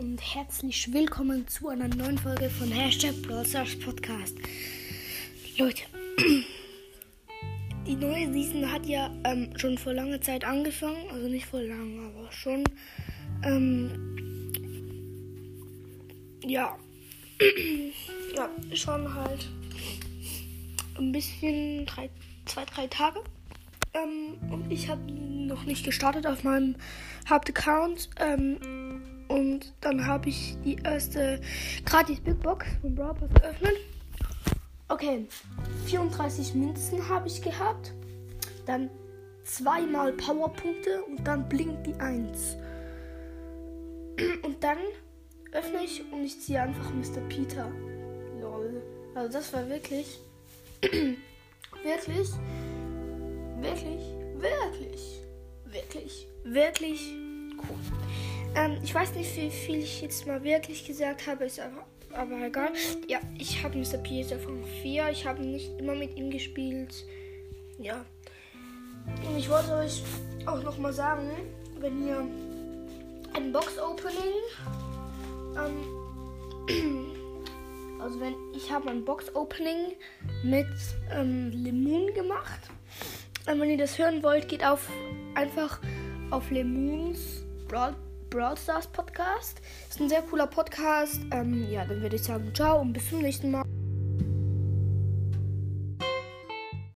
herzlich willkommen zu einer neuen Folge von Hashtag Stars Podcast. Leute, die neue Season hat ja ähm, schon vor langer Zeit angefangen, also nicht vor lang, aber schon. Ähm, ja, ja, schon halt ein bisschen, drei, zwei, drei Tage. Ähm, und ich habe noch nicht gestartet auf meinem Hauptaccount. Ähm, und dann habe ich die erste gratis Big Box von Brawl geöffnet. Okay, 34 Münzen habe ich gehabt. Dann zweimal Powerpunkte und dann blinkt die 1. Und dann öffne ich und ich ziehe einfach Mr. Peter. Lol. Also das war wirklich, wirklich, wirklich, wirklich, wirklich, wirklich cool. Ähm, ich weiß nicht, wie viel ich jetzt mal wirklich gesagt habe, ist aber, aber egal. Ja, ich habe Mr. Peter von 4. Ich habe nicht immer mit ihm gespielt. Ja. Und ich wollte euch auch noch mal sagen, wenn ihr ein Box-Opening, ähm, also wenn ich habe ein Box-Opening mit ähm, Lemon gemacht. Und wenn ihr das hören wollt, geht auf einfach auf Lemons Broad Brawl Stars Podcast. Ist ein sehr cooler Podcast. Ähm, ja, dann würde ich sagen, ciao und bis zum nächsten Mal.